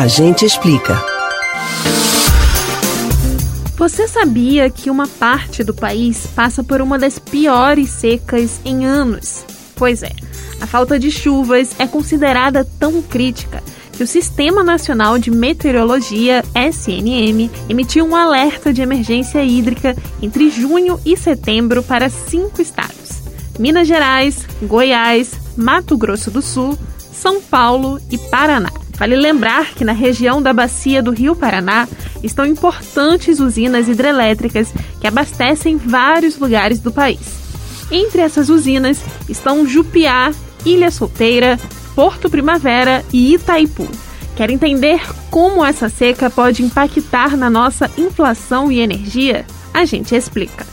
A gente explica. Você sabia que uma parte do país passa por uma das piores secas em anos? Pois é, a falta de chuvas é considerada tão crítica que o Sistema Nacional de Meteorologia, SNM, emitiu um alerta de emergência hídrica entre junho e setembro para cinco estados: Minas Gerais, Goiás, Mato Grosso do Sul, São Paulo e Paraná. Vale lembrar que na região da bacia do Rio Paraná estão importantes usinas hidrelétricas que abastecem vários lugares do país. Entre essas usinas estão Jupiá, Ilha Solteira, Porto Primavera e Itaipu. Quer entender como essa seca pode impactar na nossa inflação e energia? A gente explica.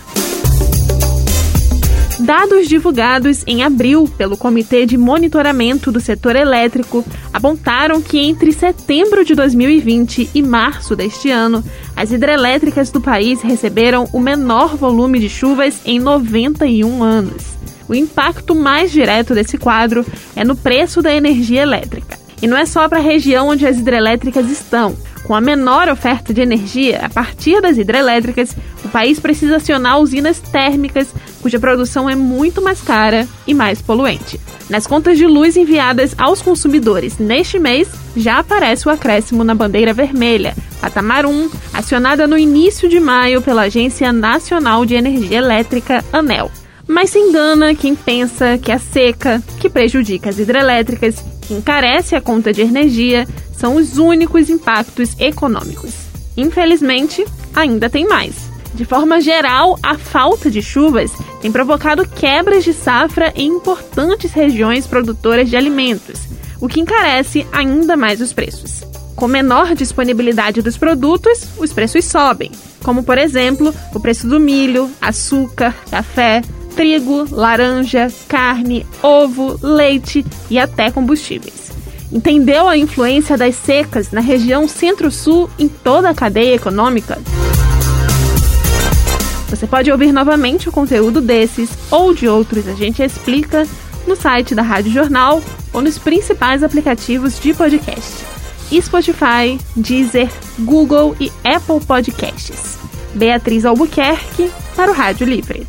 Dados divulgados em abril pelo Comitê de Monitoramento do Setor Elétrico apontaram que entre setembro de 2020 e março deste ano, as hidrelétricas do país receberam o menor volume de chuvas em 91 anos. O impacto mais direto desse quadro é no preço da energia elétrica. E não é só para a região onde as hidrelétricas estão. Com a menor oferta de energia a partir das hidrelétricas, o país precisa acionar usinas térmicas, cuja produção é muito mais cara e mais poluente. Nas contas de luz enviadas aos consumidores neste mês, já aparece o acréscimo na bandeira vermelha, patamar 1, acionada no início de maio pela Agência Nacional de Energia Elétrica, ANEL. Mas se engana quem pensa que a seca, que prejudica as hidrelétricas, que encarece a conta de energia, são os únicos impactos econômicos. Infelizmente, ainda tem mais. De forma geral, a falta de chuvas tem provocado quebras de safra em importantes regiões produtoras de alimentos, o que encarece ainda mais os preços. Com menor disponibilidade dos produtos, os preços sobem, como por exemplo o preço do milho, açúcar, café, trigo, laranja, carne, ovo, leite e até combustíveis. Entendeu a influência das secas na região Centro-Sul em toda a cadeia econômica? Você pode ouvir novamente o conteúdo desses ou de outros A Gente Explica no site da Rádio Jornal ou nos principais aplicativos de podcast: Spotify, Deezer, Google e Apple Podcasts. Beatriz Albuquerque para o Rádio Livre.